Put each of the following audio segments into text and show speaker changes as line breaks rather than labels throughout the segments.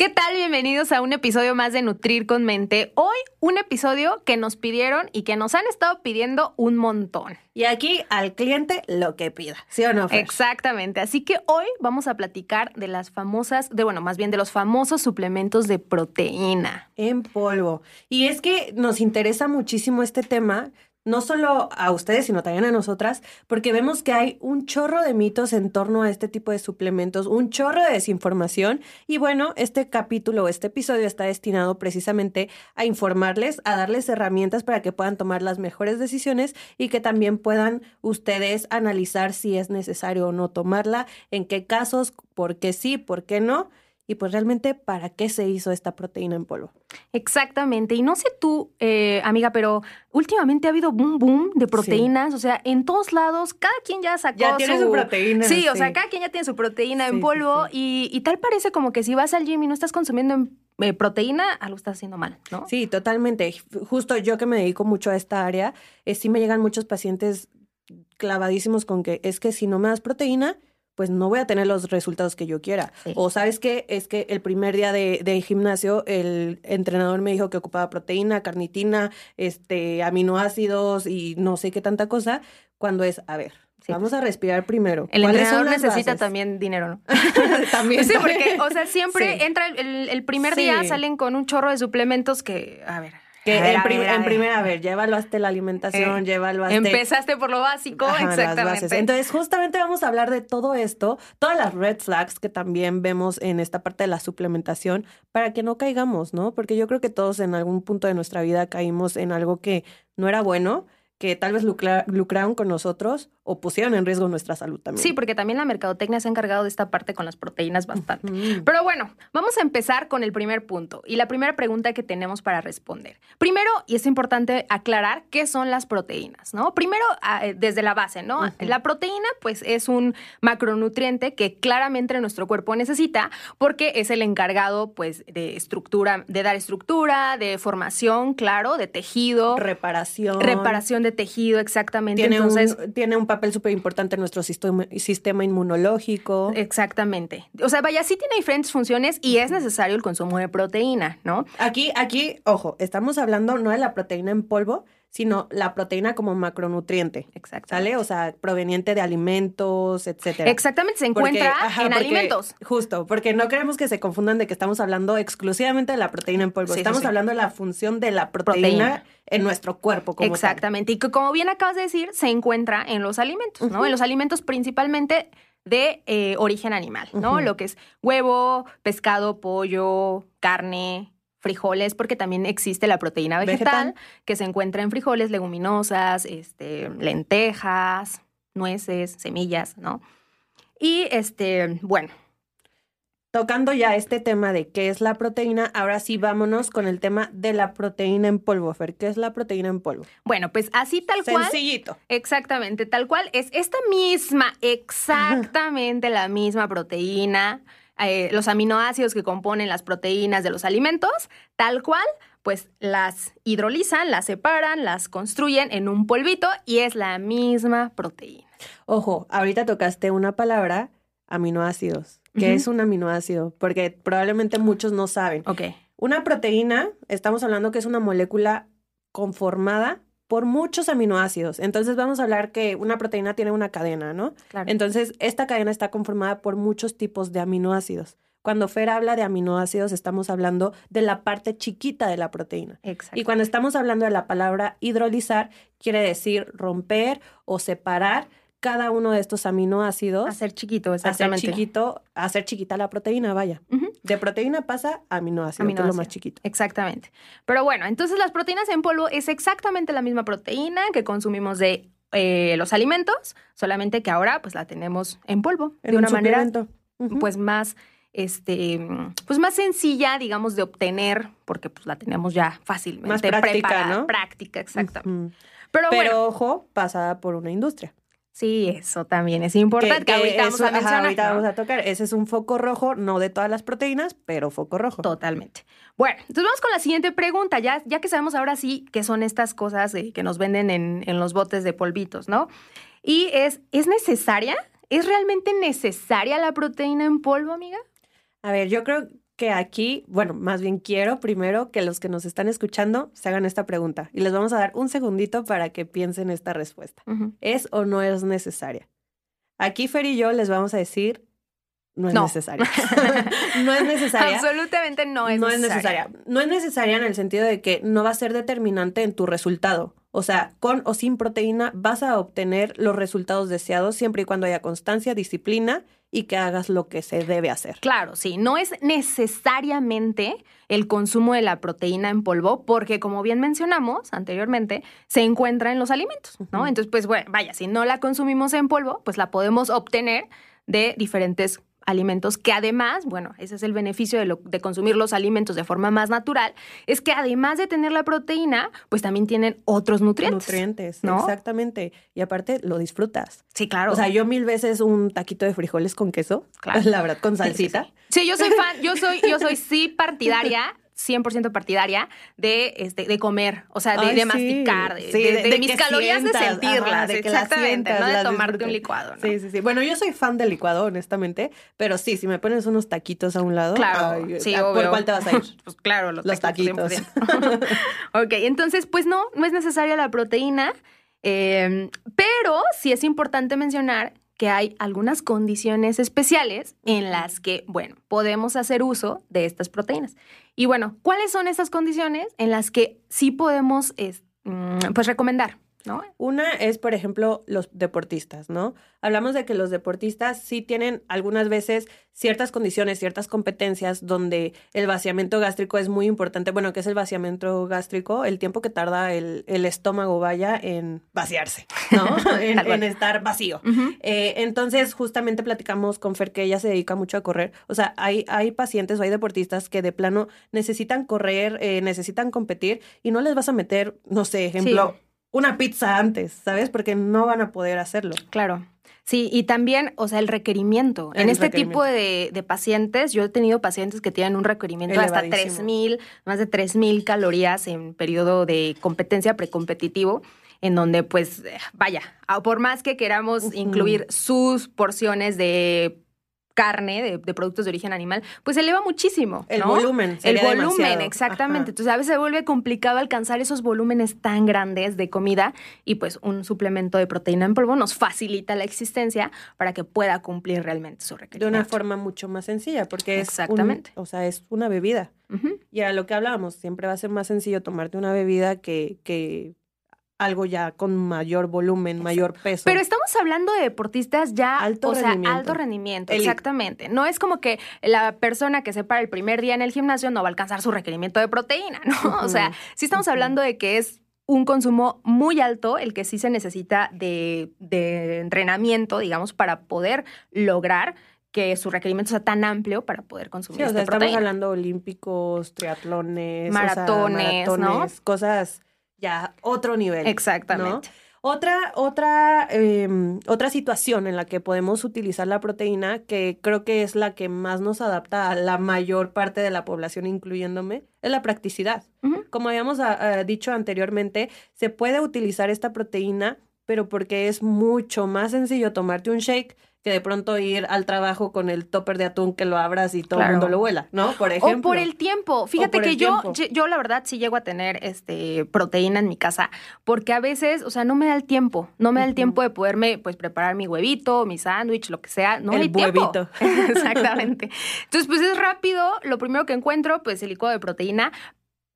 ¿Qué tal? Bienvenidos a un episodio más de Nutrir con Mente. Hoy un episodio que nos pidieron y que nos han estado pidiendo un montón.
Y aquí al cliente lo que pida, ¿sí o no? Fer?
Exactamente. Así que hoy vamos a platicar de las famosas, de bueno, más bien de los famosos suplementos de proteína.
En polvo. Y es que nos interesa muchísimo este tema, no solo a ustedes, sino también a nosotras, porque vemos que hay un chorro de mitos en torno a este tipo de suplementos, un chorro de desinformación. Y bueno, este capítulo, este episodio está destinado precisamente a informarles, a darles herramientas para que puedan tomar las mejores decisiones y que también puedan ustedes analizar si es necesario o no tomarla, en qué casos, por qué sí, por qué no y pues realmente para qué se hizo esta proteína en polvo.
Exactamente. Y no sé tú, eh, amiga, pero últimamente ha habido boom boom de proteínas. O sea, en todos lados, cada quien ya sacó
Ya tiene su proteína,
Sí, o sea,
sí.
cada quien ya tiene su proteína
Sí,
en
sí,
polvo.
sí.
Y, y tal parece como que si vas al gym y no estás consumiendo en- eh, proteína, algo estás haciendo mal, ¿no?
Sí, totalmente. Justo yo que me dedico mucho a esta área, eh, sí me llegan muchos pacientes clavadísimos con que es que si no me das proteína, pues no voy a tener los resultados que yo quiera.
Sí.
O sabes qué, es que el primer día de, de gimnasio el entrenador me dijo que ocupaba proteína, carnitina, este, aminoácidos y no sé qué tanta cosa, cuando es, a ver,
Sí.
vamos a respirar primero.
El
¿Cuáles son
entrenador necesita
bases?
también dinero, ¿no?
también.
Sí, porque, o sea, siempre
Sí.
entra el, el primer
Sí.
día, salen con un chorro de suplementos que, a ver.
Que
ver,
en,
a
prim-
ver,
en primera, a ver, llévalo hasta la alimentación,
Eh,
llévalo hasta...
Empezaste por lo básico,
Ajá,
exactamente.
Entonces, justamente vamos a hablar de todo esto, todas las red flags que también vemos en esta parte de la suplementación, para que no caigamos, ¿no? Porque yo creo que todos en algún punto de nuestra vida caímos en algo que no era bueno, que tal vez lucra- lucraron con nosotros o pusieron en riesgo nuestra salud también.
Sí, porque también la mercadotecnia se ha encargado de esta parte con las proteínas bastante.
Mm.
Pero bueno, vamos a empezar con el primer punto y la primera pregunta que tenemos para responder. Primero, y es importante aclarar qué son las proteínas, ¿no? Primero, ah, eh, desde la base, ¿no? La proteína, pues, es un macronutriente que claramente nuestro cuerpo necesita porque es el encargado, pues, de estructura, de dar estructura, de formación, claro, de tejido,
Reparación.
reparación de tejido, exactamente.
Tiene,
Entonces,
un, tiene un papel súper importante en nuestro sistema, sistema inmunológico.
Exactamente. O sea, vaya, sí tiene diferentes funciones y es necesario el consumo de proteína, ¿no?
Aquí, aquí, ojo, estamos hablando no de la proteína en polvo, sino la proteína como macronutriente.
Exacto.
¿Sale? O sea, proveniente de alimentos, etcétera.
Exactamente, se
Porque-
encuentra
ajá,
en
porque-
alimentos.
Justo, porque no queremos que se confundan de que estamos hablando exclusivamente de la proteína en polvo.
Sí,
estamos
sí.
hablando de la función de la proteína,
Proteína.
en nuestro cuerpo como tal.
Exactamente. Y que como bien acabas de decir, se encuentra en los alimentos, ¿no? En los alimentos principalmente de eh, origen animal, ¿no? Lo que es huevo, pescado, pollo, carne, frijoles, porque también existe la proteína vegetal,
Vegetal.
que se encuentra en frijoles, leguminosas, este, lentejas, nueces, semillas, ¿no? Y este, bueno,
Tocando ya este tema de qué es la proteína, ahora sí vámonos con el tema de la proteína en polvo, Fer. ¿Qué es la proteína en polvo?
bueno, pues así tal cual.
Sencillito.
Exactamente, tal cual. Es esta misma, exactamente la misma proteína, eh, los aminoácidos que componen las proteínas de los alimentos, tal cual, pues las hidrolizan, las separan, las construyen en un polvito y es la misma proteína.
Ojo, ahorita tocaste una palabra, aminoácidos. ¿Qué es un aminoácido? Porque probablemente muchos no saben.
Ok.
Una proteína, estamos hablando que es una molécula conformada por muchos aminoácidos. Entonces vamos a hablar que una proteína tiene una cadena, ¿no?
Claro.
Entonces esta cadena está conformada por muchos tipos de aminoácidos. Cuando Fer habla de aminoácidos, estamos hablando de la parte chiquita de la proteína.
Exacto.
Y cuando estamos hablando de la palabra hidrolizar, quiere decir romper o separar cada uno de estos aminoácidos.
Hacer chiquito,
Hacer
exactamente.
chiquito, hacer chiquita la proteína, vaya. De proteína pasa a aminoácido, que es lo más chiquito.
Exactamente. Pero bueno, entonces las proteínas en polvo es exactamente la misma proteína que consumimos de eh, los alimentos, solamente que ahora pues la tenemos en polvo,
En
de
un
una manera pues más este, pues más sencilla, digamos, de obtener, porque pues la tenemos ya fácilmente
Más práctica,
preparada.
¿no?
Práctica, exactamente. Pero,
Pero
bueno,
ojo, pasada por una industria.
Sí, eso también es importante, que, ahorita vamos
eso-
a
ajá,
mencionar.
ahorita
¿no?
vamos a tocar. Ese es un foco rojo, no de todas las proteínas, pero foco rojo.
Totalmente. Bueno, entonces vamos con la siguiente pregunta, ya, ya que sabemos ahora sí qué son estas cosas eh, que nos venden en, en los botes de polvitos, ¿no? Y es, ¿es necesaria? ¿Es realmente necesaria la proteína en polvo, amiga?
A ver, yo creo que aquí, bueno, más bien quiero primero que los que nos están escuchando se hagan esta pregunta y les vamos a dar un segundito para que piensen esta respuesta. ¿Es o no es necesaria? Aquí Fer y yo les vamos a decir, no es
No.
necesaria. no es necesaria.
Absolutamente no es
no
necesaria.
es necesaria. No es necesaria en el sentido de que no va a ser determinante en tu resultado. O sea, con o sin proteína vas a obtener los resultados deseados siempre y cuando haya constancia, disciplina y que hagas lo que se debe hacer.
Claro, sí, no es necesariamente el consumo de la proteína en polvo, porque como bien mencionamos anteriormente, se encuentra en los alimentos, ¿no? Entonces, pues bueno, vaya, si no la consumimos en polvo, pues la podemos obtener de diferentes alimentos que además, bueno, ese es el beneficio de, lo- de consumir los alimentos de forma más natural, es que además de tener la proteína, pues también tienen otros nutrientes.
Nutrientes,
¿no?
exactamente. Y aparte lo disfrutas.
Sí, claro.
O sea, yo mil veces un taquito de frijoles con queso,
Claro.
la verdad, con
Sí, sí,
salsita.
Sí, Sí, yo soy fan, yo soy, yo soy sí partidaria. 100% partidaria de, este, de comer, o sea, de,
Ay,
de masticar, de,
Sí,
de-
de-
de
de
mis calorías
sientas,
de
ajá,
sentirlas,
de que
exactamente,
sientas,
no de tomarte un
disfrutes.
licuado, ¿no?
Sí, sí, sí. Bueno, yo soy fan del licuado, honestamente, pero sí, si me pones unos taquitos a un lado,
Claro,
ay,
sí,
¿por
obvio.
cuál te vas a ir?
Pues claro, los,
Los taquitos.
100%. ok, entonces, pues no, no es necesaria la proteína, eh, pero sí es importante mencionar que hay algunas condiciones especiales en las que, bueno, podemos hacer uso de estas proteínas. Y bueno, ¿cuáles son esas condiciones en las que sí podemos, es- mm, pues, recomendar, ¿no?
Una es, por ejemplo, los deportistas, ¿no? Hablamos de que los deportistas sí tienen algunas veces ciertas condiciones, ciertas competencias donde el vaciamiento gástrico es muy importante. Bueno, ¿qué es el vaciamiento gástrico? El tiempo que tarda el, el estómago vaya en vaciarse, ¿no? en, estar vacío. Eh, entonces, justamente platicamos con Fer que ella se dedica mucho a correr. O sea, hay, hay pacientes o hay deportistas que de plano necesitan correr, eh, necesitan competir y no les vas a meter, no sé, ejemplo, una pizza antes, ¿sabes? Porque no van a poder hacerlo.
Claro. Sí, y también, o sea, el requerimiento. en este
requerimiento.
tipo de, de pacientes, yo he tenido pacientes que tienen un requerimiento de hasta
Elevadísimo.
3.000, más de 3.000 calorías en periodo de competencia precompetitivo, en donde, pues, vaya, por más que queramos incluir sus porciones de carne, de, de productos de origen animal, pues eleva muchísimo.
El
¿no?
volumen.
El volumen,
demasiado.
exactamente.
Ajá.
Entonces a veces se vuelve complicado alcanzar esos volúmenes tan grandes de comida y pues un suplemento de proteína en polvo nos facilita la existencia para que pueda cumplir realmente su
De
requerimiento.
una forma mucho más sencilla, porque es. un-
Exactamente.
o sea, es una bebida. Y a lo que hablábamos, siempre va a ser más sencillo tomarte una bebida que, que algo ya con mayor volumen, mayor peso.
Pero estamos hablando de deportistas ya,
Alto
o sea,
rendimiento.
alto rendimiento,
Elite.
exactamente. No es como que la persona que se para el primer día en el gimnasio no va a alcanzar su requerimiento de proteína, ¿no? O sea, sí estamos hablando de que es un consumo muy alto, el que sí se necesita de, de entrenamiento, digamos, para poder lograr que su requerimiento sea tan amplio para poder consumir
Sí, o
esta
sea, estamos
proteína.
hablando olímpicos, triatlones, o sea,
Maratones, ¿no?
maratones, cosas ya otro nivel.
Exactamente.
Otra, otra, eh, otra situación en la que podemos utilizar la proteína, que creo que es la que más nos adapta a la mayor parte de la población, incluyéndome, es la practicidad. Como habíamos ah, ah, dicho anteriormente, se puede utilizar esta proteína, pero porque es mucho más sencillo tomarte un shake que de pronto ir al trabajo con el topper de atún que lo abras y todo
Claro.
el mundo lo vuela, ¿no? Por ejemplo.
O por el tiempo. Fíjate que yo,
tiempo.
yo, la verdad sí llego a tener este proteína en mi casa, porque a veces, o sea, no me da el tiempo, no me da el tiempo de poderme pues preparar mi huevito, mi sándwich, lo que sea, no
El
hay tiempo.
huevito.
Exactamente. Entonces, pues es rápido, lo primero que encuentro, pues el licuado de proteína.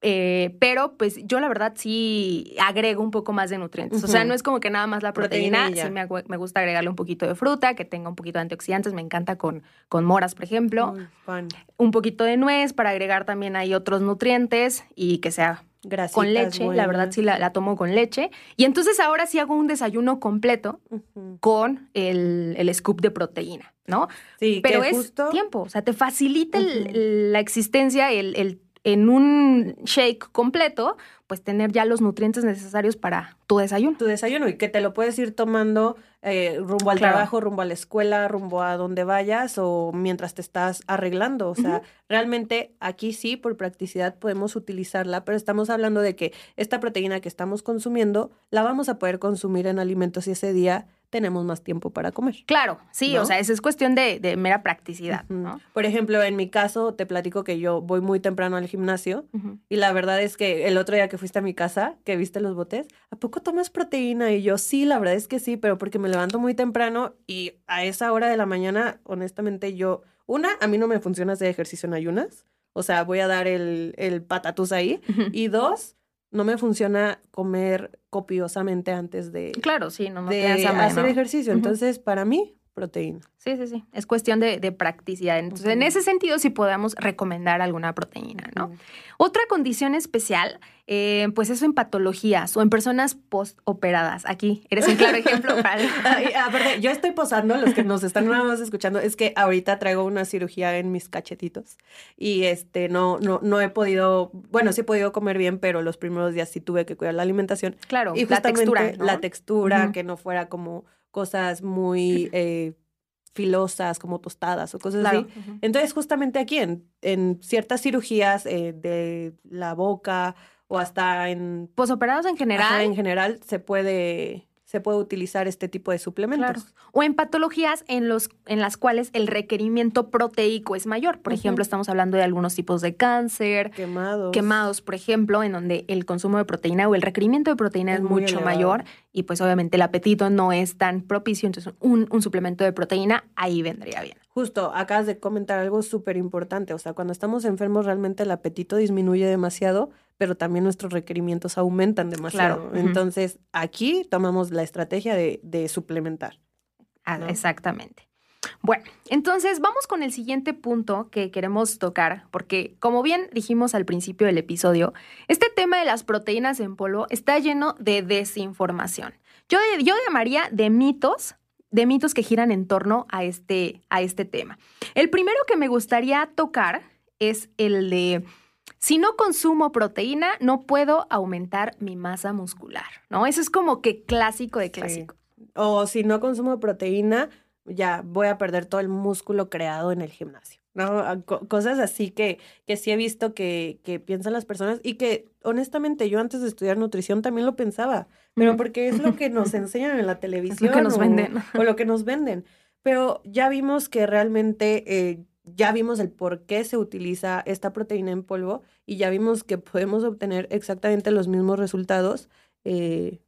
Eh, pero pues yo la verdad sí agrego un poco más de nutrientes. O sea, no es como que nada más la proteína, sí me, me gusta agregarle un poquito de fruta, que tenga un poquito de antioxidantes, me encanta con, con moras, por ejemplo. Un poquito de nuez para agregar también ahí otros nutrientes y que sea
Grasitas
con leche, la verdad sí la, la tomo con leche. Y entonces ahora sí hago un desayuno completo con el, el scoop de proteína, ¿no?
Sí,
Pero
que
es
justo
tiempo, o sea, te facilita el- la existencia, el, el- en un shake completo, pues tener ya los nutrientes necesarios para tu desayuno.
tu desayuno y que te lo puedes ir tomando eh, rumbo al
Claro.
trabajo, rumbo a la escuela, rumbo a donde vayas o mientras te estás arreglando. O sea, realmente aquí sí, por practicidad podemos utilizarla, pero estamos hablando de que esta proteína que estamos consumiendo la vamos a poder consumir en alimentos y ese día tenemos más tiempo para comer.
Claro, sí,
¿No?
o sea, esa es cuestión de, de mera practicidad. ¿no?
Por ejemplo, en mi caso, te platico que yo voy muy temprano al gimnasio y la verdad es que el otro día que fuiste a mi casa, que viste los botes, ¿a poco tomas proteína? Y yo, sí, la verdad es que sí, pero porque me levanto muy temprano y a esa hora de la mañana, honestamente, yo, una, a mí no me funciona hacer ejercicio en ayunas, o sea, voy a dar el, el patatús ahí. Y dos, no me funciona comer copiosamente antes de,
Claro, sí, no, no
de hacer
¿no?
ejercicio. Entonces, para mí, proteína.
Sí, sí, sí. Es cuestión de, de practicidad. Entonces, en ese sentido, sí podemos recomendar alguna proteína, ¿no? Otra condición especial, eh, pues eso en patologías o en personas post-operadas. Aquí eres un claro ejemplo para...
Ay, aparte, yo estoy posando, los que nos están nada más escuchando, es que ahorita traigo una cirugía en mis cachetitos y este no, no, no he podido, bueno, sí he podido comer bien, pero los primeros días sí tuve que cuidar la alimentación.
Claro,
y
la
justamente
textura, ¿no?
la textura, que no fuera como cosas muy eh, filosas, como tostadas o cosas
Claro.
así. Entonces, justamente aquí en, en ciertas cirugías eh, de la boca o hasta en,
Posoperados en general.
ajá, en general se puede, se puede utilizar este tipo de suplementos.
Claro. O en patologías en, los, en las cuales el requerimiento proteico es mayor. Por ejemplo, estamos hablando de algunos tipos de cáncer,
Quemados.
quemados, por ejemplo, en donde el consumo de proteína o el requerimiento de proteína es, mucho
elevado.
mayor y pues obviamente el apetito no es tan propicio. Entonces, un, un suplemento de proteína ahí vendría bien.
Justo, acabas de comentar algo súper importante. O sea, cuando estamos enfermos, realmente el apetito disminuye demasiado, pero también nuestros requerimientos aumentan demasiado.
Claro.
Entonces, aquí tomamos la estrategia de, de suplementar.
Ah,
¿no?
Exactamente. Bueno, entonces vamos con el siguiente punto que queremos tocar, porque como bien dijimos al principio del episodio, este tema de las proteínas en polvo está lleno de desinformación. Yo, yo llamaría de mitos, de mitos que giran en torno a este, a este tema. El primero que me gustaría tocar es el de si no consumo proteína, no puedo aumentar mi masa muscular, ¿no? Eso es como que clásico de clásico.
O si no consumo proteína, ya voy a perder todo el músculo creado en el gimnasio. ¿no? Ah, Co- cosas así que, que sí he visto que, que piensan las personas y que honestamente yo antes de estudiar nutrición también lo pensaba, pero porque es lo que nos enseñan en la televisión
nos
o,
venden.
o lo que nos venden. Pero ya vimos que realmente, eh, ya vimos el por qué se utiliza esta proteína en polvo y ya vimos que podemos obtener exactamente los mismos resultados eh,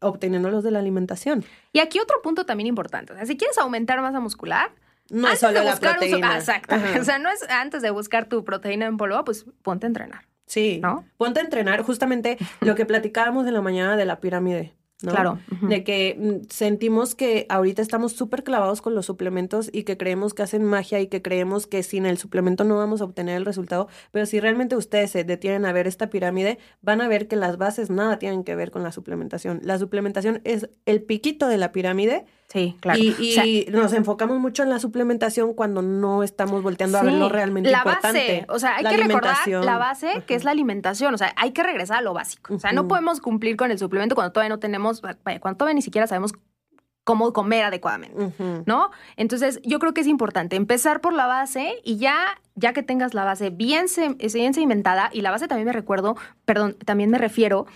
obteniéndolos de la alimentación.
Y aquí otro punto también importante. O sea, si quieres aumentar masa muscular,
No
antes
es solo
de
la
buscar un su-
proteína.
Ah, exacto.
Ajá.
O sea, no es antes de buscar tu proteína en polvo, pues ponte a entrenar,
Sí,
¿no?
ponte a entrenar justamente lo que platicábamos en la mañana de la pirámide, ¿no?
Claro.
De que mm, sentimos que ahorita estamos súper clavados con los suplementos y que creemos que hacen magia y que creemos que sin el suplemento no vamos a obtener el resultado. Pero si realmente ustedes se detienen a ver esta pirámide, van a ver que las bases nada tienen que ver con la suplementación. La suplementación es el piquito de la pirámide
Sí, claro.
y,
O sea,
y nos enfocamos mucho en la suplementación cuando no estamos volteando a ver lo realmente
la
importante.
base, o sea, hay
la
que recordar la base, que es la alimentación, o sea, hay que regresar a lo básico. O sea, no podemos cumplir con el suplemento cuando todavía no tenemos, cuando todavía ni siquiera sabemos cómo comer adecuadamente. ¿no? Entonces, yo creo que es importante empezar por la base y ya, ya que tengas la base bien, bien sedimentada, y la base también me recuerdo, perdón, también me refiero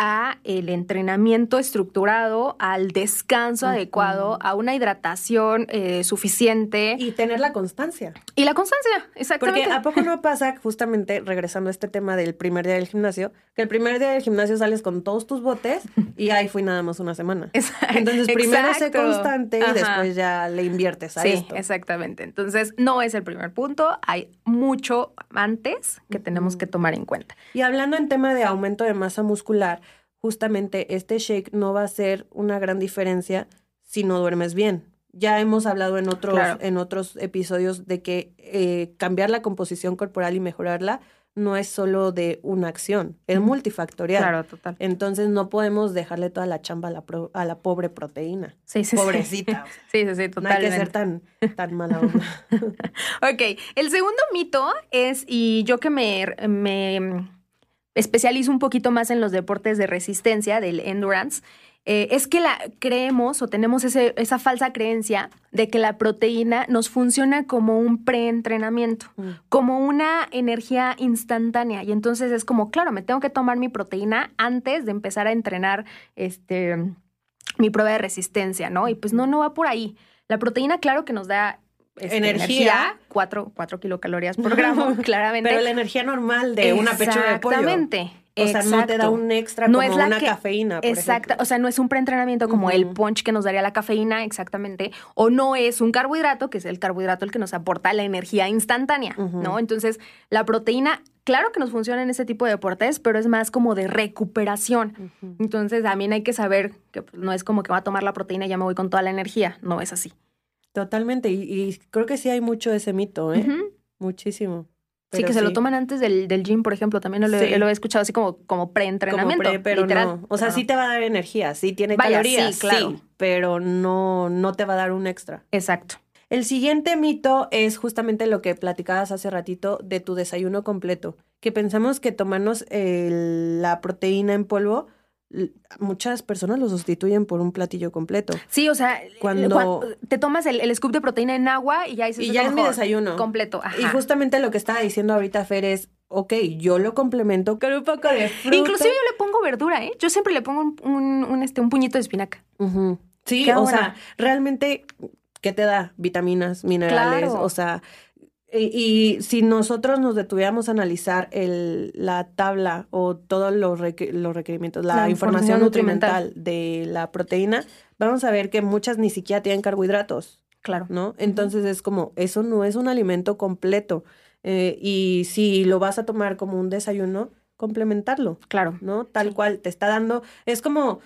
a el entrenamiento estructurado, al descanso adecuado, a una hidratación eh, suficiente y,
Y tener la constancia.
la constancia, exactamente.
Porque ¿a poco no pasa, justamente regresando a este tema del primer día del gimnasio, que el primer día del gimnasio sales con todos tus botes y ahí fui nada más una semana?
Exacto.
Entonces primero sé constante y después ya le inviertes a
Sí,
esto.
exactamente. Entonces, no es el primer punto, hay mucho antes que tenemos que tomar en cuenta.
Y hablando en tema de aumento de masa muscular, justamente este shake no va a ser una gran diferencia si no duermes bien. Ya hemos hablado en otros,
Claro.
en otros episodios de que eh, cambiar la composición corporal y mejorarla no es solo de una acción, es multifactorial.
Claro, total.
Entonces no podemos dejarle toda la chamba a la, pro- a la pobre proteína.
Sí, sí, sí.
Pobrecita.
Sí, sí, sí,
no hay que ser tan, tan mala onda.
Ok, el segundo mito es, y yo que me, me especializo un poquito más en los deportes de resistencia, del endurance, eh, es que la creemos o tenemos ese- esa falsa creencia de que la proteína nos funciona como un preentrenamiento,
Mm.
como una energía instantánea. Y entonces es como, claro, me tengo que tomar mi proteína antes de empezar a entrenar este, mi prueba de resistencia, ¿no? Y pues no, no va por ahí. La proteína, claro que nos da este,
Energía.
4, kilocalorías por gramo, claramente.
Pero la energía normal de una pechuga de pollo.
Exactamente.
O sea, no te da un extra
No
como
es la
una
que-
cafeína, por ejemplo.
o sea, no es un preentrenamiento como el punch que nos daría la cafeína, exactamente, o no es un carbohidrato, que es el carbohidrato el que nos aporta la energía instantánea. ¿no? Entonces, la proteína, claro que nos funciona en ese tipo de deportes, pero es más como de recuperación. Entonces, también hay que saber que pues, no es como que va a tomar la proteína y ya me voy con toda la energía, no es así.
Totalmente. Y, y creo que sí hay mucho de ese mito, ¿eh? Muchísimo.
Sí, que se lo toman antes del, del gym, por ejemplo, también lo,
Sí.
lo he escuchado así como, como preentrenamiento.
pre, pero
literal.
no. O sea, sí te va a dar energía, sí tiene
Vaya,
calorías,
sí, claro.
sí, pero no, no te va a dar un extra.
Exacto.
El siguiente mito es justamente lo que platicabas hace ratito de tu desayuno completo, que pensamos que tomarnos el- la proteína en polvo, muchas personas lo sustituyen por un platillo completo.
Sí, o sea,
Cuando-
cuan- te tomas el, el scoop de proteína en agua y ya dices,
Y
"Es
ya
lo
es mi
mejor".
desayuno.
completo. Ajá.
Y justamente lo que estaba diciendo ahorita Fer es, ok, yo lo complemento con un poco de fruta.
Inclusive yo le pongo verdura, ¿eh? Yo siempre le pongo un, un- un, este, un puñito de espinaca.
Sí, o sea, realmente, ¿qué te da? Vitaminas, minerales,
Claro.
o sea, y, y si nosotros nos detuviéramos a analizar el, la tabla o todos los, requ- los requerimientos, la,
La
información
información
nutrimental de la proteína, vamos a ver que muchas ni siquiera tienen carbohidratos,
Claro.
¿no? Entonces es como, eso no es un alimento completo. Eh, y si lo vas a tomar como un desayuno, complementarlo.
Claro.
¿no? Tal
Sí.
cual, te está dando, es como,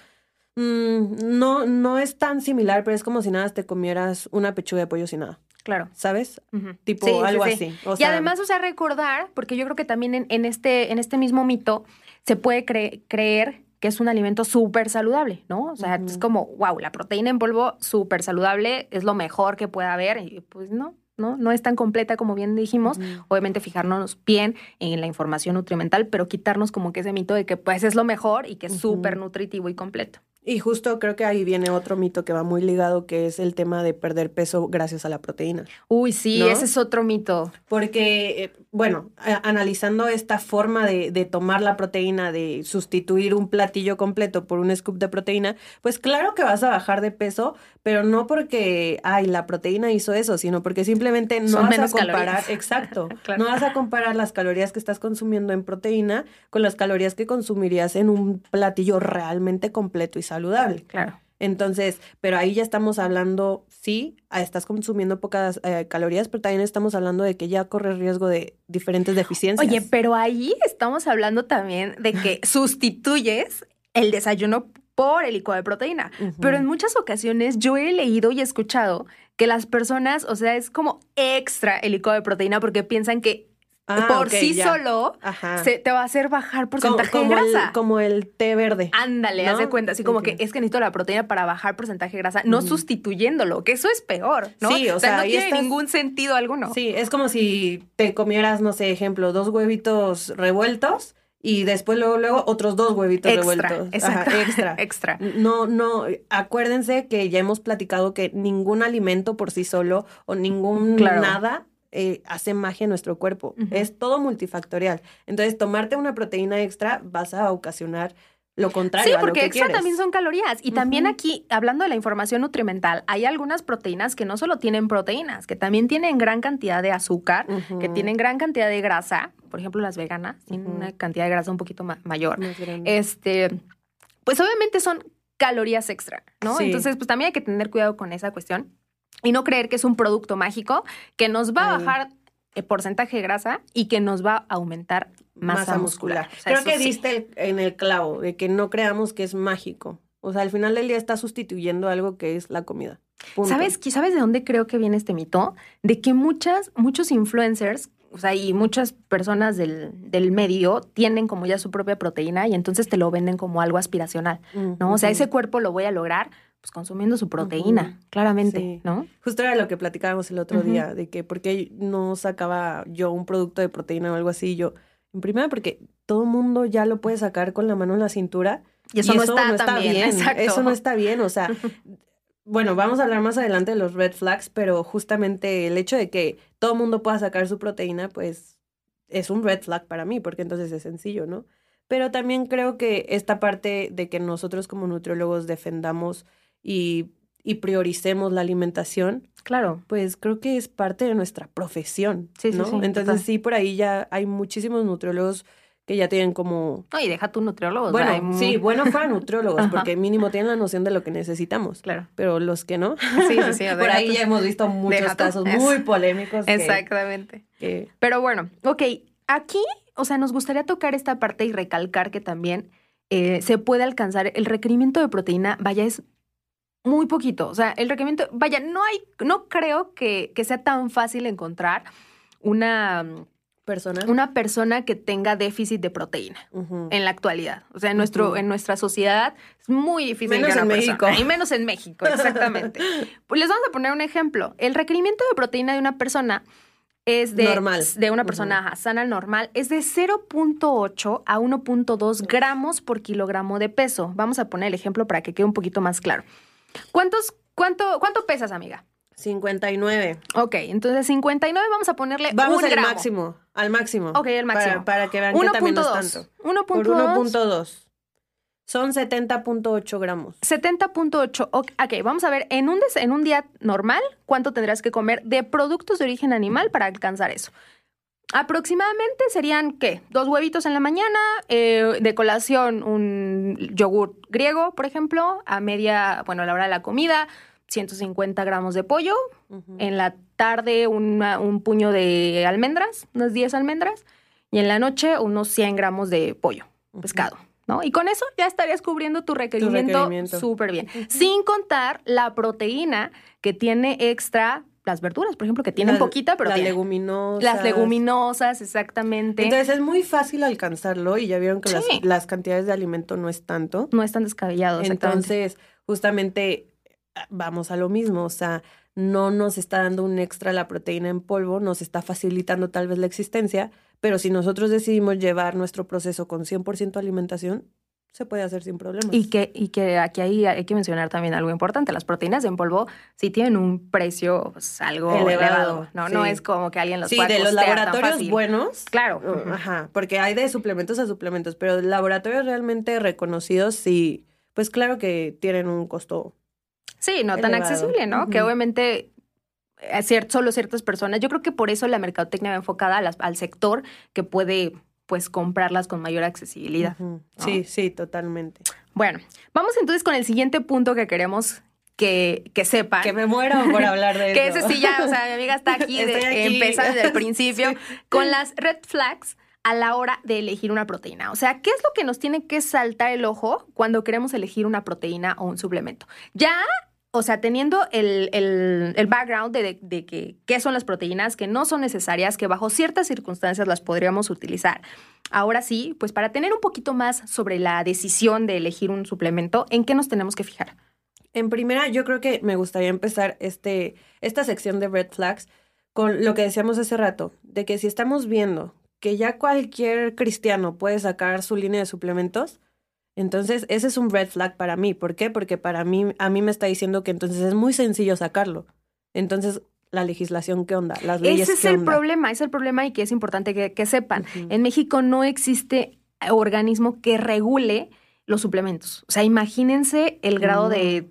mm, no, no es tan similar, pero es como si nada te comieras una pechuga de pollo sin nada,
Claro.
¿sabes? Tipo
Sí,
algo
sí.
así. O
y
sea,
además, o sea, recordar, porque yo creo que también en, en este, en este mismo mito se puede cre- creer que es un alimento súper saludable, ¿no? O sea, es como, wow, la proteína en polvo súper saludable es lo mejor que puede haber. Y pues no, no, no es tan completa como bien dijimos. Obviamente fijarnos bien en la información nutrimental, pero quitarnos como que ese mito de que pues es lo mejor y que es súper nutritivo y completo.
Y justo creo que ahí viene otro mito que va muy ligado, que es el tema de perder peso gracias a la proteína.
Uy, sí,
¿No?
ese es otro mito.
Porque, eh, bueno, a- analizando esta forma de, de tomar la proteína, de sustituir un platillo completo por un scoop de proteína, pues claro que vas a bajar de peso, pero no porque, ay, la proteína hizo eso, sino porque simplemente no
Son
vas
menos
a comparar,
calorías.
exacto,
Claro.
no vas a comparar las calorías que estás consumiendo en proteína con las calorías que consumirías en un platillo realmente completo y saludable.
Claro.
Entonces, pero ahí ya estamos hablando, sí, ah, estás consumiendo pocas eh, calorías, pero también estamos hablando de que ya corres riesgo de diferentes deficiencias.
Oye, pero ahí estamos hablando también de que sustituyes el desayuno por el licuado de proteína. Pero en muchas ocasiones yo he leído y escuchado que las personas, o sea, es como extra el licuado de proteína porque piensan que
Ah,
por sí
ya.
solo se te va a hacer bajar porcentaje
como
de
el,
grasa.
como el té verde.
Ándale,
¿no?
haz de cuenta, así como que es que necesito la proteína para bajar porcentaje de grasa, no sustituyéndolo, que eso es peor, ¿no?
Sí, o sea,
no tiene
estás-
ningún sentido alguno.
Sí, es como si te comieras, no sé, ejemplo, dos huevitos revueltos y después luego, luego otros dos huevitos
extra,
revueltos.
exacto,
Ajá, extra.
extra.
No, no, acuérdense que ya hemos platicado que ningún alimento por sí solo o ningún
Claro.
nada eh, hace magia en nuestro cuerpo. Es todo multifactorial. Entonces, tomarte una proteína extra vas a ocasionar lo contrario.
Sí,
a lo
porque
que
extra
quieres.
también son calorías. Y también aquí, hablando de la información nutrimental, hay algunas proteínas que no solo tienen proteínas, que también tienen gran cantidad de azúcar, que tienen gran cantidad de grasa. Por ejemplo, las veganas tienen una cantidad de grasa un poquito ma- mayor. Este, pues obviamente son calorías extra, ¿no?
Sí.
Entonces, pues también hay que tener cuidado con esa cuestión y no creer que es un producto mágico que nos va a bajar el porcentaje de grasa y que nos va a aumentar masa, muscular. O sea,
Creo que
sí.
diste el- en el clavo de que no creamos que es mágico. O sea, al final del día está sustituyendo algo que es la comida. Punto.
¿Sabes, ¿Sabes de dónde creo que viene este mito? De que muchas, muchos influencers o sea, y muchas personas del, del medio tienen como ya su propia proteína y entonces te lo venden como algo aspiracional, ¿no? O sea, ese cuerpo lo voy a lograr pues consumiendo su proteína, claramente,
Sí.
¿no?
Justo era lo que platicábamos el otro día, de que por qué no sacaba yo un producto de proteína o algo así. Yo, en primera, porque todo el mundo ya lo puede sacar con la mano en la cintura.
Y eso, no, está bien, exacto.
Eso no está bien, o sea, bueno, vamos a hablar más adelante de los red flags, pero justamente el hecho de que todo mundo pueda sacar su proteína, pues es un red flag para mí, porque entonces es sencillo, ¿no? Pero también creo que esta parte de que nosotros como nutriólogos defendamos y, y prioricemos la alimentación,
Claro.
pues creo que es parte de nuestra profesión,
Sí, sí,
¿no?
sí,
Entonces
total.
sí, por ahí ya hay muchísimos nutriólogos que ya tienen como
No, y deja tu nutriólogo. o sea,
bueno, sí, bueno fueran nutriólogos, porque mínimo tienen la noción de lo que necesitamos.
Claro.
Pero los que no,
Sí, sí, sí,
por ahí ya hemos visto muchos
deja
casos muy polémicos.
Exactamente.
que-
Pero bueno, ok, aquí, o sea, nos gustaría tocar esta parte y recalcar que también eh, se puede alcanzar el requerimiento de proteína, vaya, es muy poquito. O sea, el requerimiento, vaya, no hay, no creo que, que sea tan fácil encontrar una,
personas.
una persona que tenga déficit de proteína. En la actualidad. O sea, en, nuestro, en nuestra sociedad es muy difícil
Menos en
persona-
México.
Y menos en México, exactamente. pues les vamos a poner un ejemplo. El requerimiento de proteína de una persona es de,
Normal.
de una persona sana normal es de 0.8 a 1.2 gramos por kilogramo de peso. Vamos a poner el ejemplo para que quede un poquito más claro. ¿Cuántos, cuánto, ¿Cuánto pesas, amiga?
59.
Ok, entonces 59 vamos a ponerle
Vamos
un
al
gramo.
máximo, al máximo.
Ok, el máximo.
Para, para que vean que también no es
1.2.
tanto. Por
1.2.
1.2. Son 70.8 gramos.
70.8. Ok, ok, vamos a ver, en un, des- en un día normal, ¿cuánto tendrás que comer de productos de origen animal para alcanzar eso? Aproximadamente serían, ¿qué? Dos huevitos en la mañana, eh, de colación un yogur griego, por ejemplo, a media, bueno, a la hora de la comida, 150 gramos de pollo, en la tarde una- un puño de almendras, unas 10 almendras, y en la noche unos 100 gramos de pollo, pescado. ¿No? Y con eso ya estarías cubriendo tu requerimiento
requerimiento.
súper bien. Sin contar la proteína que tiene extra las verduras, por ejemplo, que tienen poquita, pero
las leguminosas.
las leguminosas, exactamente.
Entonces es muy fácil alcanzarlo y ya vieron que las,
Sí.
las cantidades de alimento no es tanto.
no es tan descabellado.
Entonces, justamente vamos a lo mismo, o sea, no nos está dando un extra la proteína en polvo, nos está facilitando tal vez la existencia, pero si nosotros decidimos llevar nuestro proceso con 100% alimentación, se puede hacer sin problemas.
Y que, y que aquí hay, hay que mencionar también algo importante. Las proteínas en polvo sí tienen un precio pues, algo
Elevado,
elevado. ¿no? es como que alguien los
sí,
pueda
de los laboratorios buenos,
Claro.
Uh, Ajá, porque hay de suplementos a suplementos, pero laboratorios realmente reconocidos sí, pues claro que tienen un costo.
Sí, no tan accesible, ¿no? Que obviamente eh, cier- solo ciertas personas. Yo creo que por eso la mercadotecnia va enfocada a las- al sector que puede pues comprarlas con mayor accesibilidad.
Ujú. Sí, sí, totalmente.
Bueno, vamos entonces con el siguiente punto que queremos que, que sepan.
Que me muero por hablar de
Que
eso.
ese sí ya, o sea, mi amiga está aquí, de,
aquí.
empieza desde el principio, con las red flags a la hora de elegir una proteína. O sea, ¿qué es lo que nos tiene que saltar el ojo cuando queremos elegir una proteína o un suplemento? Ya, o sea, teniendo el, el- el background de, de que qué son las proteínas, que no son necesarias, que bajo ciertas circunstancias las podríamos utilizar. Ahora sí, pues para tener un poquito más sobre la decisión de elegir un suplemento, ¿en qué nos tenemos que fijar?
En primera, yo creo que me gustaría empezar este, esta sección de red flags con lo que decíamos hace rato, de que si estamos viendo que ya cualquier cristiano puede sacar su línea de suplementos, entonces ese es un red flag para mí. ¿Por qué? Porque para mí, a mí me está diciendo que entonces es muy sencillo sacarlo. Entonces, la legislación, ¿qué onda? Las leyes,
Ese es
¿qué
el
onda?
problema, es el problema y que es importante que, que sepan. En México no existe organismo que regule los suplementos. O sea, imagínense el grado de...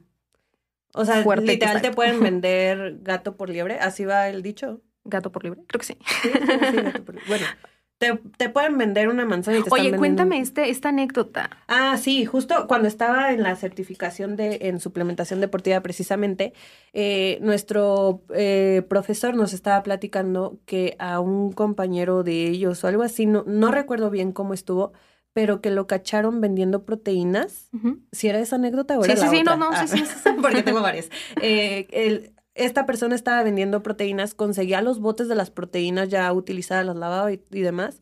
O sea,
fuerte
literal te pueden vender gato por liebre, así va el dicho.
Gato por libre, creo que sí.
Sí, sí, sí, gato por liebre. Bueno, te, te pueden vender una manzana y te
Oye,
están
cuéntame este, esta anécdota.
Ah, sí, justo cuando estaba en la certificación de en suplementación deportiva precisamente, eh, nuestro eh, profesor nos estaba platicando que a un compañero de ellos o algo así, no, no recuerdo bien cómo estuvo, pero que lo cacharon vendiendo proteínas. Si era esa anécdota o
Sí,
era
sí,
la
sí, no, no, sí,
Ah,
sí, sí, sí.
porque tengo varias. Eh, el- esta persona estaba vendiendo proteínas, conseguía los botes de las proteínas ya utilizadas, las lavaba y, y demás,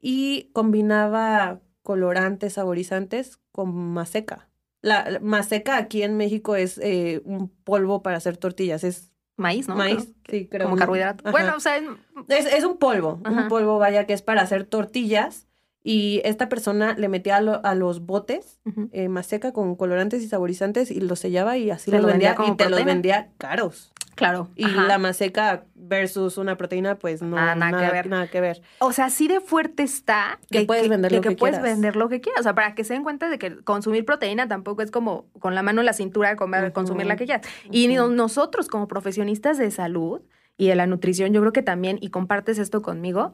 y combinaba colorantes, saborizantes con maseca. La, maseca aquí en México es eh, un polvo para hacer tortillas, es
Maíz, ¿no?
maíz,
Creo.
sí, creo.
Como carbohidrato.
Ajá.
Bueno, o sea, es-
Es, es un polvo,
Ajá.
un polvo, vaya, que es para hacer tortillas. Y esta persona le metía a, lo- a los botes
ujú.
eh, maseca con colorantes y saborizantes y los sellaba y así los
lo vendía
vendía,
como
y te los vendía caros.
claro.
Y
ajá.
la maseca versus una proteína, pues no,
Ah, nada que ver.
nada que ver.
O sea, así de fuerte está
Que puedes vender
de
lo
que
que
puedes vender lo que quieras. O sea, para que se den cuenta de que consumir proteína tampoco es como con la mano en la cintura comer, consumir la que quieras. Y no- nosotros como profesionistas de salud y de la nutrición, yo creo que también, y compartes esto conmigo,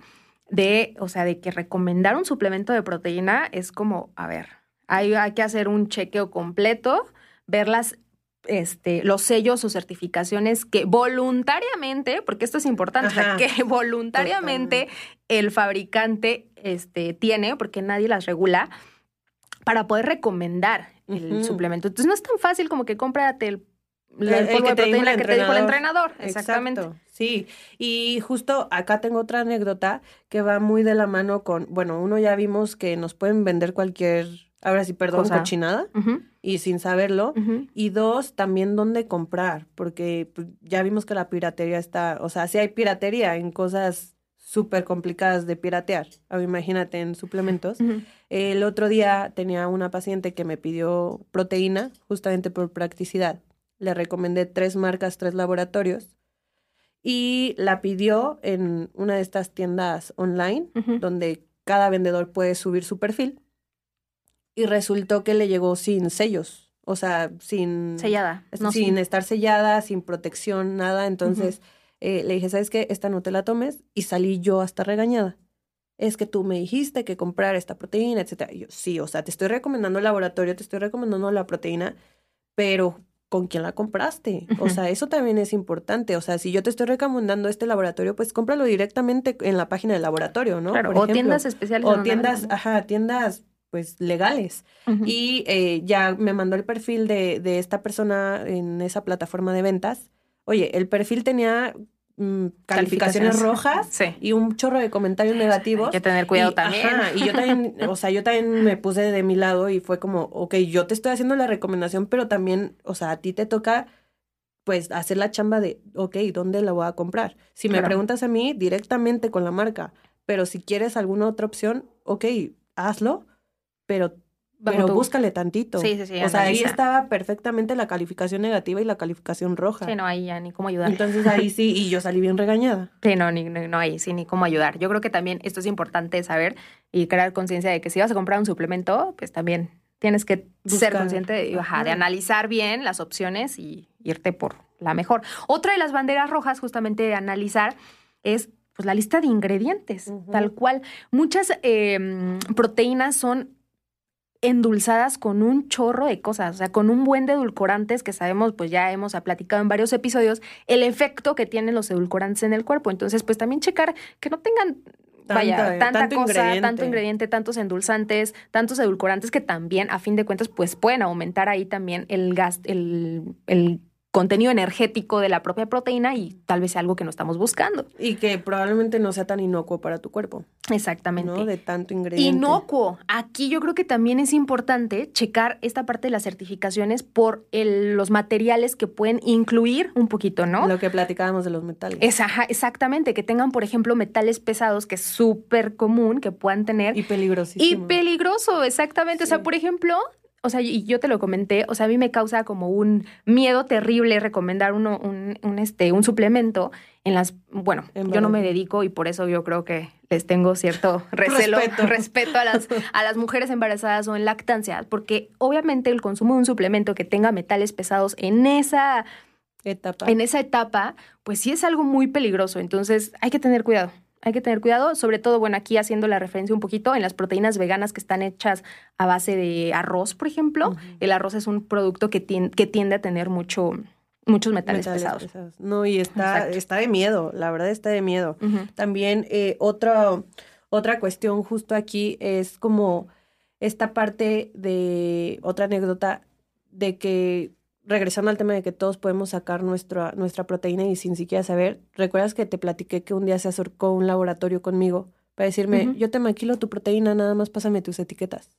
de, o sea, de que recomendar un suplemento de proteína es como, a ver, hay, hay que hacer un chequeo completo, ver las este, los sellos o certificaciones que voluntariamente, porque esto es importante, o sea,
Ajá.
que voluntariamente el fabricante este, tiene, porque nadie las regula, para poder recomendar el suplemento. Entonces no es tan fácil como que cómprate el, el,
El- el
polvo
que
de
te
que te dijo el
entrenador.
Exactamente.
Exacto, Sí, y justo acá tengo otra anécdota que va muy de la mano con, bueno, uno ya vimos que nos pueden vender cualquier, ahora sí, perdón,
Cosa.
cochinada y sin saberlo. Y dos, también dónde comprar, porque pues, ya vimos que la piratería está, o sea, sí hay piratería en cosas súper complicadas de piratear. Ahora, imagínate en suplementos. El otro día tenía una paciente que me pidió proteína, justamente por practicidad. Le recomendé tres marcas, tres laboratorios. Y la pidió en una de estas tiendas online, donde cada vendedor puede subir su perfil. Y resultó que le llegó sin sellos, o sea, sin,
Sellada. No,
sin estar sellada, sin protección, nada. Entonces eh, le dije, ¿sabes qué? Esta no te la tomes. Y salí yo hasta regañada. Es que tú me dijiste que comprar esta proteína, etcétera. Y yo, sí, o sea, te estoy recomendando el laboratorio, te estoy recomendando la proteína, pero ¿con quién la compraste? O sea, eso también es importante. O sea, si yo te estoy recomendando este laboratorio, pues cómpralo directamente en la página del laboratorio, ¿no?
Claro,
Por
o
ejemplo.
tiendas especiales.
O tiendas, ajá, tiendas pues legales. Y eh, ya me mandó el perfil de, de esta persona en esa plataforma de ventas. Oye, el perfil tenía mm, calificaciones,
Calificaciones.
rojas
Sí.
y un chorro de comentarios negativos.
Hay que tener cuidado
Y,
también.
ajá, y yo también, o sea, yo también me puse de mi lado y fue como, ok, yo te estoy haciendo la recomendación, pero también, o sea, a ti te toca, pues, hacer la chamba de, ok, ¿dónde la voy a comprar? Si me
Claro.
preguntas a mí, directamente con la marca, pero si quieres alguna otra opción, ok, hazlo, pero,
Bajo
pero búscale tantito.
Sí, sí, sí,
O sea, ahí estaba perfectamente la calificación negativa y la calificación roja.
Sí, no, ahí ya ni cómo ayudar.
Entonces ahí sí, y yo salí bien regañada.
Sí, no, ni, no hay, sí, ni cómo ayudar. Yo creo que también esto es importante saber y crear conciencia de que si vas a comprar un suplemento, pues también tienes que ser consciente de, ajá, de
Ajá.
analizar bien las opciones y irte por la mejor. Otra de las banderas rojas, justamente de analizar, es pues la lista de ingredientes, tal cual. Muchas eh, proteínas son endulzadas con un chorro de cosas, o sea, con un buen de edulcorantes que sabemos, pues ya hemos platicado en varios episodios, el efecto que tienen los edulcorantes en el cuerpo. Entonces, pues también checar que no tengan, vaya,
Tanta-
tanta
tanto
cosa,
ingrediente.
tanto ingrediente, tantos endulzantes, tantos edulcorantes que también, a fin de cuentas, pues pueden aumentar ahí también el gas, el, el contenido energético de la propia proteína y tal vez algo que no estamos buscando.
Y que probablemente no sea tan inocuo para tu cuerpo,
Exactamente.
¿no? De tanto ingrediente.
Inocuo. Aquí yo creo que también es importante checar esta parte de las certificaciones por el- los materiales que pueden incluir un poquito, ¿no?
Lo que platicábamos de los metales.
Es, ajá, exactamente, que tengan, por ejemplo, metales pesados, que es súper común que puedan tener.
y
Y,
peligrosísimo.
peligroso, exactamente. O sea, por ejemplo, o sea, y yo te lo comenté, o sea, a mí me causa como un miedo terrible recomendar uno, un, un, este, un suplemento en las, bueno, yo no me dedico y por eso yo creo que les tengo cierto recelo,
Respeto.
respeto, a, las, a las mujeres embarazadas o en lactancia, porque obviamente el consumo de un suplemento que tenga metales pesados en esa,
etapa.
en esa etapa, pues sí es algo muy peligroso. Entonces hay que tener cuidado. Hay que tener cuidado, sobre todo, bueno, aquí haciendo la referencia un poquito en las proteínas veganas que están hechas a base de arroz, por ejemplo. El arroz es un producto que, tien- que tiende a tener mucho, muchos metales,
Metales
pesados.
pesados. No, y está,
Exacto.
está de miedo, la verdad está de miedo. También eh, otro- otra cuestión justo aquí es como esta parte de otra anécdota de que regresando al tema de que todos podemos sacar nuestra, nuestra proteína y sin siquiera saber, ¿recuerdas que te platiqué que un día se acercó un laboratorio conmigo para decirme, yo te maquilo tu proteína, nada más pásame tus etiquetas?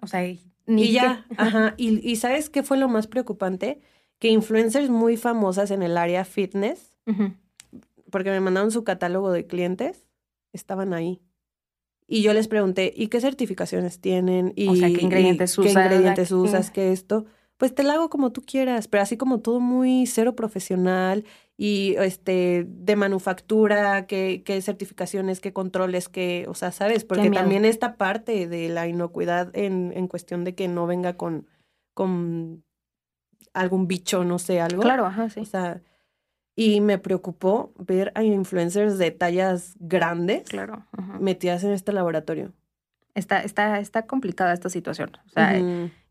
O sea, ni
y ya, ajá. Y, y ¿sabes qué fue lo más preocupante? Que influencers muy famosas en el área fitness, porque me mandaron su catálogo de clientes, estaban ahí. Y yo les pregunté, ¿y qué certificaciones tienen? Y,
O sea, ¿qué ingredientes
y ¿Qué
usas?
ingredientes usas? ¿Qué esto? Pues te la hago como tú quieras, pero así como todo muy cero profesional y este de manufactura, qué, qué certificaciones, qué controles, qué, o sea, ¿sabes? Porque también esta parte de la inocuidad en, en cuestión de que no venga con, con algún bicho, no sé, algo.
Claro, ajá, sí.
O sea, y me preocupó ver a influencers de tallas grandes
Claro. ajá.
metidas en este laboratorio.
Está, está, está complicada esta situación. O sea,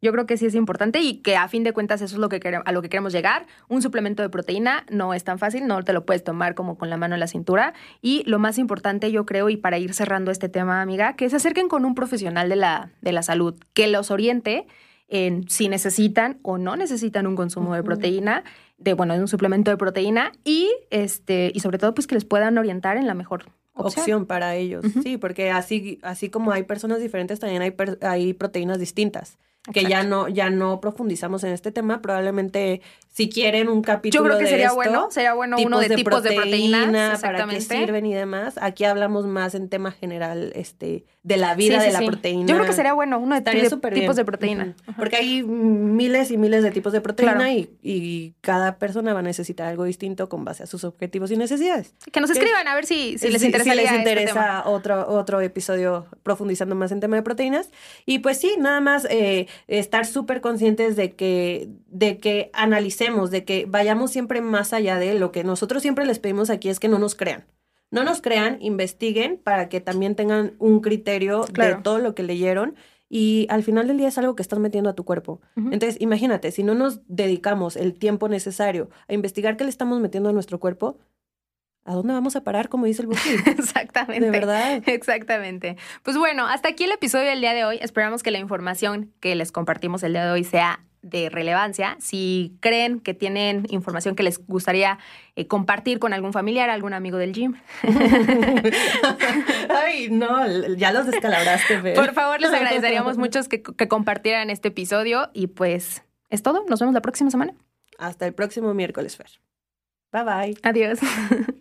yo creo que sí es importante y que a fin de cuentas eso es lo que quere- a lo que queremos llegar. Un suplemento de proteína no es tan fácil, no te lo puedes tomar como con la mano en la cintura. Y lo más importante, yo creo, y para ir cerrando este tema, amiga, que se acerquen con un profesional de la, de la salud, que los oriente en si necesitan o no necesitan un consumo de proteína, de bueno, de un suplemento de proteína, y este, y sobre todo, pues que les puedan orientar en la mejor opción.
opción para ellos. Sí, porque así, así como hay personas diferentes, también hay, per- hay proteínas distintas. Que ya no, ya no profundizamos en este tema. Probablemente si quieren un capítulo
Yo creo que
de
sería
esto,
bueno, sería bueno uno de, tipos de proteínas,
para qué sirven y demás. Aquí hablamos más en tema general, este, de la vida
Sí, sí,
de la
sí.
proteína.
Yo creo que sería bueno uno de, de tipos
bien.
de proteína.
Ujú.
Ajá.
Porque hay miles y miles de tipos de proteína
Claro.
y, y cada persona va a necesitar algo distinto con base a sus objetivos y necesidades.
Que nos escriban a ver si, si les
si-
interesa.
si les interesa otro, otro episodio profundizando más en tema de proteínas. Y pues sí, nada más eh, estar súper conscientes de que, de que analicemos, de que vayamos siempre más allá de lo que nosotros siempre les pedimos aquí es que no nos crean. No nos crean, investiguen para que también tengan un criterio
Claro.
de todo lo que leyeron. Y al final del día es algo que estás metiendo a tu cuerpo. Entonces, imagínate, si no nos dedicamos el tiempo necesario a investigar qué le estamos metiendo a nuestro cuerpo, ¿a dónde vamos a parar, como dice el Buki?
Exactamente.
De verdad.
Exactamente. Pues bueno, hasta aquí el episodio del día de hoy. Esperamos que la información que les compartimos el día de hoy sea de relevancia. Si creen que tienen información que les gustaría eh, compartir con algún familiar, algún amigo del gym,
Ay, no, ya los descalabraste, Fer.
por favor les agradeceríamos mucho que, que compartieran este episodio. Y pues es todo. Nos vemos la próxima semana.
Hasta el próximo miércoles, Fer. Bye bye.
Adiós.